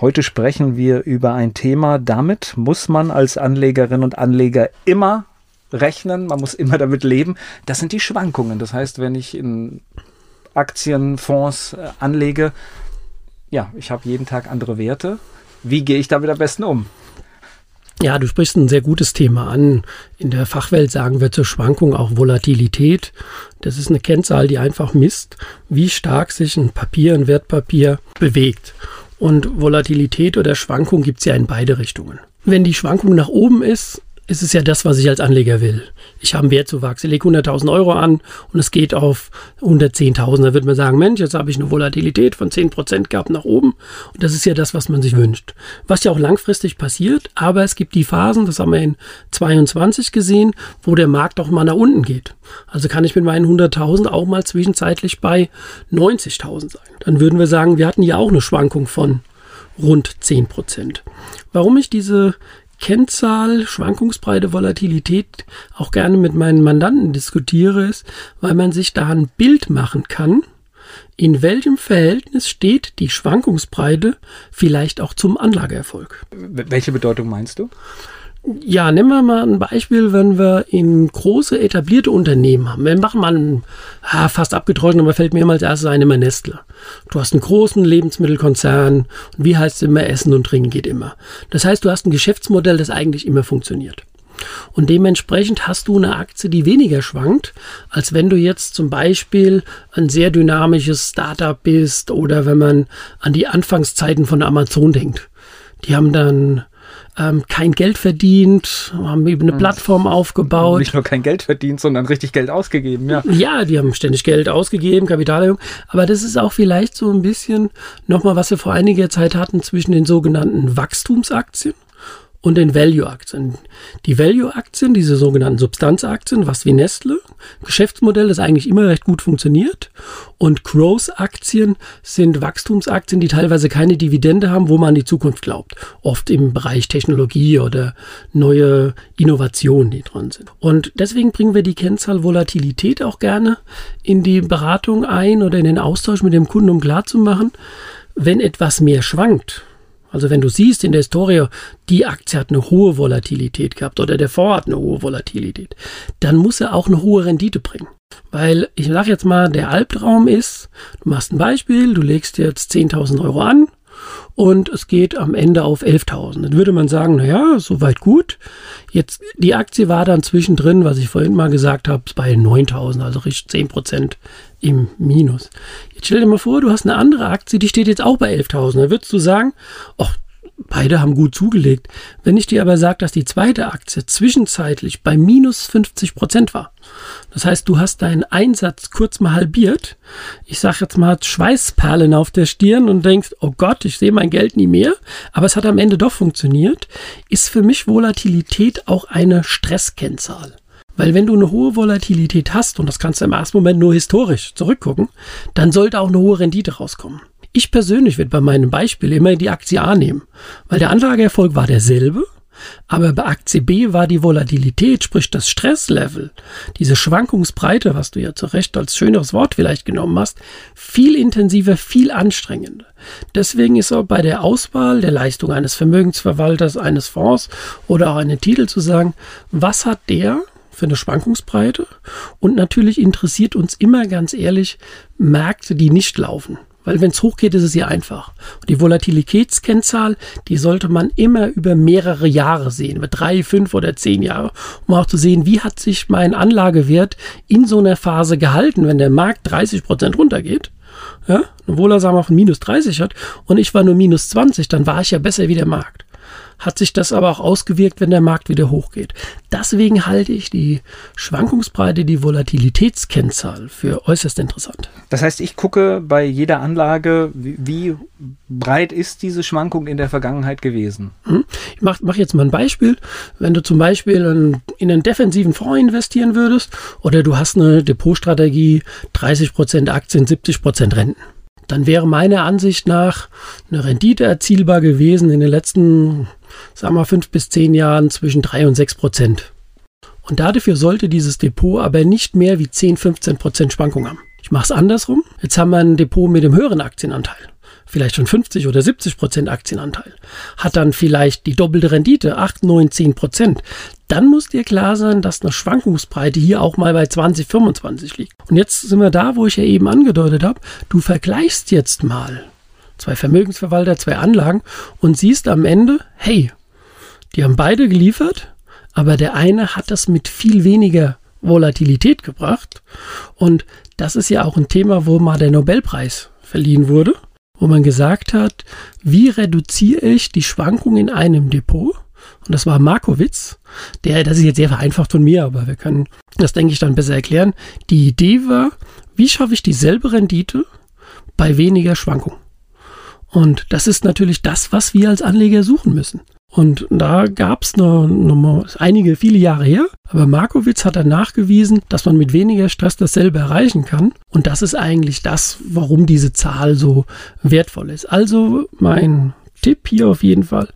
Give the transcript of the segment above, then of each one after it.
Heute sprechen wir über ein Thema, damit muss man als Anlegerin und Anleger immer rechnen, man muss immer damit leben. Das sind die Schwankungen. Das heißt, wenn ich in Aktien, Fonds äh, anlege, ja, ich habe jeden Tag andere Werte. Wie gehe ich damit am besten um? Ja, du sprichst ein sehr gutes Thema an. In der Fachwelt sagen wir zur Schwankung auch Volatilität. Das ist eine Kennzahl, die einfach misst, wie stark sich ein Papier, ein Wertpapier bewegt. Und Volatilität oder Schwankung gibt es ja in beide Richtungen. Wenn die Schwankung nach oben ist, ist es ja das, was ich als Anleger will. Ich habe einen Wertzuwachs, ich lege 100.000 Euro an und es geht auf 110.000. Da wird man sagen, Mensch, jetzt habe ich eine Volatilität von 10% gehabt nach oben. Und das ist ja das, was man sich wünscht. Was ja auch langfristig passiert, aber es gibt die Phasen, das haben wir in 22 gesehen, wo der Markt auch mal nach unten geht. Also kann ich mit meinen 100.000 auch mal zwischenzeitlich bei 90.000 sein. Dann würden wir sagen, wir hatten ja auch eine Schwankung von rund 10%. Warum ich diese Kennzahl, Schwankungsbreite, Volatilität auch gerne mit meinen Mandanten diskutiere, ist, weil man sich da ein Bild machen kann, in welchem Verhältnis steht die Schwankungsbreite vielleicht auch zum Anlageerfolg. Welche Bedeutung meinst du? Ja, nehmen wir mal ein Beispiel, wenn wir in große etablierte Unternehmen haben. Wir machen mal einen, fast abgetrocknet, aber fällt mir immer als erstes ein, immer Nestle. Du hast einen großen Lebensmittelkonzern und wie heißt es immer, Essen und Trinken geht immer. Das heißt, du hast ein Geschäftsmodell, das eigentlich immer funktioniert. Und dementsprechend hast du eine Aktie, die weniger schwankt, als wenn du jetzt zum Beispiel ein sehr dynamisches Startup bist oder wenn man an die Anfangszeiten von Amazon denkt. Die haben dann ähm, kein Geld verdient, haben eben eine hm. Plattform aufgebaut. Nicht nur kein Geld verdient, sondern richtig Geld ausgegeben, ja. Ja, die haben ständig Geld ausgegeben, Kapitalerhöhung. Aber das ist auch vielleicht so ein bisschen nochmal, was wir vor einiger Zeit hatten zwischen den sogenannten Wachstumsaktien und den Value-Aktien. Die Value-Aktien, diese sogenannten Substanzaktien, was wie Nestle, Geschäftsmodell, das eigentlich immer recht gut funktioniert. Und Growth-Aktien sind Wachstumsaktien, die teilweise keine Dividende haben, wo man an die Zukunft glaubt. Oft im Bereich Technologie oder neue Innovationen, die dran sind. Und deswegen bringen wir die Kennzahl Volatilität auch gerne in die Beratung ein oder in den Austausch mit dem Kunden, um klarzumachen, wenn etwas mehr schwankt, also wenn du siehst in der Historie, die Aktie hat eine hohe Volatilität gehabt oder der Fonds hat eine hohe Volatilität, dann muss er auch eine hohe Rendite bringen. Weil ich sage jetzt mal, der Albtraum ist, du machst ein Beispiel, du legst jetzt 10.000 Euro an und es geht am Ende auf 11.000. Dann würde man sagen, naja, soweit gut. Jetzt, die Aktie war dann zwischendrin, was ich vorhin mal gesagt habe, bei 9.000, also richtig 10 Prozent im Minus. Jetzt stell dir mal vor, du hast eine andere Aktie, die steht jetzt auch bei 11.000. Dann würdest du sagen, ach, Beide haben gut zugelegt. Wenn ich dir aber sage, dass die zweite Aktie zwischenzeitlich bei minus 50 Prozent war, das heißt, du hast deinen Einsatz kurz mal halbiert, ich sage jetzt mal Schweißperlen auf der Stirn und denkst, oh Gott, ich sehe mein Geld nie mehr, aber es hat am Ende doch funktioniert, ist für mich Volatilität auch eine Stresskennzahl. Weil wenn du eine hohe Volatilität hast, und das kannst du im ersten Moment nur historisch zurückgucken, dann sollte auch eine hohe Rendite rauskommen. Ich persönlich würde bei meinem Beispiel immer die Aktie A nehmen, weil der Anlageerfolg war derselbe, aber bei Aktie B war die Volatilität, sprich das Stresslevel, diese Schwankungsbreite, was du ja zu Recht als schöneres Wort vielleicht genommen hast, viel intensiver, viel anstrengender. Deswegen ist auch bei der Auswahl der Leistung eines Vermögensverwalters, eines Fonds oder auch einen Titel zu sagen, was hat der für eine Schwankungsbreite? Und natürlich interessiert uns immer ganz ehrlich Märkte, die nicht laufen. Weil wenn es hochgeht, ist es ja einfach. Und die Volatilitätskennzahl, die sollte man immer über mehrere Jahre sehen, über drei, fünf oder zehn Jahre, um auch zu sehen, wie hat sich mein Anlagewert in so einer Phase gehalten, wenn der Markt 30 Prozent runtergeht. Ja, obwohl er sagen wir von minus 30 hat und ich war nur minus 20, dann war ich ja besser wie der Markt. Hat sich das aber auch ausgewirkt, wenn der Markt wieder hochgeht. Deswegen halte ich die Schwankungsbreite, die Volatilitätskennzahl für äußerst interessant. Das heißt, ich gucke bei jeder Anlage, wie, wie breit ist diese Schwankung in der Vergangenheit gewesen? Hm? Ich mache mach jetzt mal ein Beispiel. Wenn du zum Beispiel in einen defensiven Fonds investieren würdest oder du hast eine Depotstrategie 30% Aktien, 70% Renten dann wäre meiner Ansicht nach eine Rendite erzielbar gewesen in den letzten, sagen wir, fünf bis zehn Jahren zwischen drei und sechs Prozent. Und dafür sollte dieses Depot aber nicht mehr wie 10, 15 Prozent Schwankung haben. Ich mache es andersrum. Jetzt haben wir ein Depot mit dem höheren Aktienanteil vielleicht schon 50 oder 70 Prozent Aktienanteil, hat dann vielleicht die doppelte Rendite, 8, 9, 10 Prozent, dann muss dir klar sein, dass eine Schwankungsbreite hier auch mal bei 20, 25 liegt. Und jetzt sind wir da, wo ich ja eben angedeutet habe, du vergleichst jetzt mal zwei Vermögensverwalter, zwei Anlagen und siehst am Ende, hey, die haben beide geliefert, aber der eine hat das mit viel weniger Volatilität gebracht. Und das ist ja auch ein Thema, wo mal der Nobelpreis verliehen wurde wo man gesagt hat, wie reduziere ich die Schwankung in einem Depot? Und das war Markowitz, der, das ist jetzt sehr vereinfacht von mir, aber wir können das, denke ich, dann besser erklären. Die Idee war, wie schaffe ich dieselbe Rendite bei weniger Schwankung? Und das ist natürlich das, was wir als Anleger suchen müssen. Und da gab es einige, viele Jahre her. Aber Markowitz hat dann nachgewiesen, dass man mit weniger Stress dasselbe erreichen kann. Und das ist eigentlich das, warum diese Zahl so wertvoll ist. Also mein Tipp hier auf jeden Fall.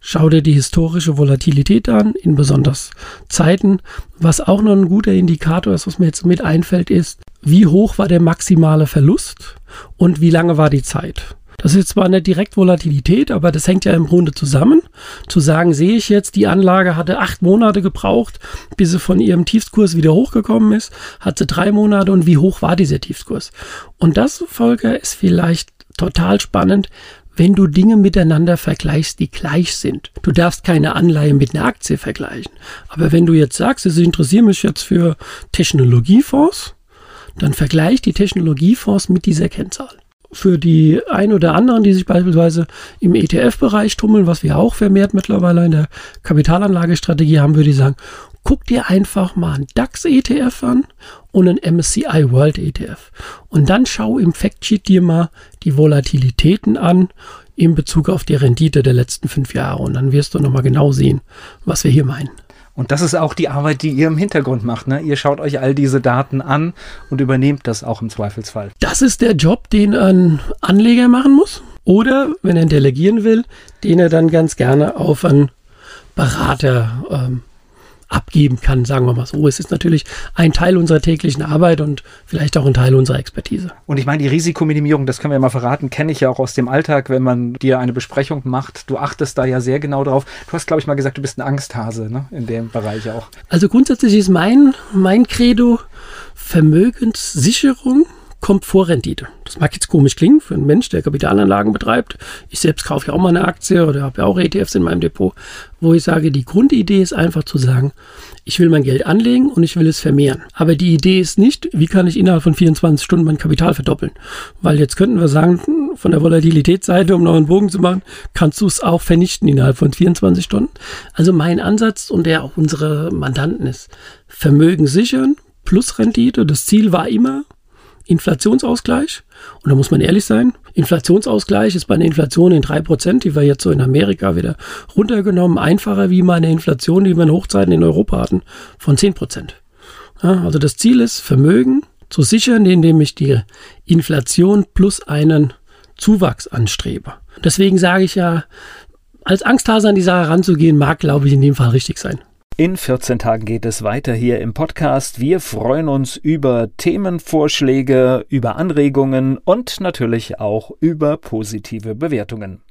Schau dir die historische Volatilität an, in besonders Zeiten. Was auch noch ein guter Indikator ist, was mir jetzt mit einfällt, ist, wie hoch war der maximale Verlust und wie lange war die Zeit. Das ist zwar eine Direktvolatilität, aber das hängt ja im Grunde zusammen. Zu sagen, sehe ich jetzt, die Anlage hatte acht Monate gebraucht, bis sie von ihrem Tiefskurs wieder hochgekommen ist, hat sie drei Monate und wie hoch war dieser Tiefskurs? Und das, Volker, ist vielleicht total spannend, wenn du Dinge miteinander vergleichst, die gleich sind. Du darfst keine Anleihe mit einer Aktie vergleichen. Aber wenn du jetzt sagst, ich interessiere mich jetzt für Technologiefonds, dann vergleich die Technologiefonds mit dieser Kennzahl für die ein oder anderen, die sich beispielsweise im ETF-Bereich tummeln, was wir auch vermehrt mittlerweile in der Kapitalanlagestrategie haben, würde ich sagen, guck dir einfach mal einen DAX-ETF an und einen MSCI World ETF. Und dann schau im Factsheet dir mal die Volatilitäten an in Bezug auf die Rendite der letzten fünf Jahre. Und dann wirst du nochmal genau sehen, was wir hier meinen. Und das ist auch die Arbeit, die ihr im Hintergrund macht. Ne? Ihr schaut euch all diese Daten an und übernehmt das auch im Zweifelsfall. Das ist der Job, den ein Anleger machen muss. Oder, wenn er delegieren will, den er dann ganz gerne auf einen Berater ähm, abgeben kann, sagen wir mal so. Es ist natürlich ein Teil unserer täglichen Arbeit und vielleicht auch ein Teil unserer Expertise. Und ich meine, die Risikominimierung, das können wir ja mal verraten, kenne ich ja auch aus dem Alltag, wenn man dir eine Besprechung macht. Du achtest da ja sehr genau drauf. Du hast, glaube ich, mal gesagt, du bist ein Angsthase ne? in dem Bereich auch. Also grundsätzlich ist mein, mein Credo Vermögenssicherung kommt vor Rendite. Das mag jetzt komisch klingen für einen Mensch, der Kapitalanlagen betreibt. Ich selbst kaufe ja auch mal eine Aktie oder habe ja auch ETFs in meinem Depot, wo ich sage, die Grundidee ist einfach zu sagen, ich will mein Geld anlegen und ich will es vermehren. Aber die Idee ist nicht, wie kann ich innerhalb von 24 Stunden mein Kapital verdoppeln? Weil jetzt könnten wir sagen, von der Volatilitätsseite, um noch einen Bogen zu machen, kannst du es auch vernichten innerhalb von 24 Stunden. Also mein Ansatz und der auch unsere Mandanten ist, Vermögen sichern plus Rendite. Das Ziel war immer, Inflationsausgleich. Und da muss man ehrlich sein, Inflationsausgleich ist bei einer Inflation in drei Prozent, die wir jetzt so in Amerika wieder runtergenommen, einfacher wie meine Inflation, die wir in Hochzeiten in Europa hatten, von zehn Prozent. Ja, also das Ziel ist, Vermögen zu sichern, indem ich die Inflation plus einen Zuwachs anstrebe. Deswegen sage ich ja, als Angsthase an die Sache ranzugehen, mag, glaube ich, in dem Fall richtig sein. In 14 Tagen geht es weiter hier im Podcast. Wir freuen uns über Themenvorschläge, über Anregungen und natürlich auch über positive Bewertungen.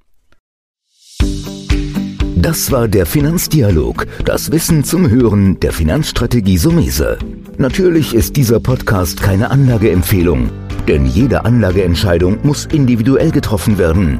Das war der Finanzdialog, das Wissen zum Hören der Finanzstrategie Sumese. Natürlich ist dieser Podcast keine Anlageempfehlung, denn jede Anlageentscheidung muss individuell getroffen werden.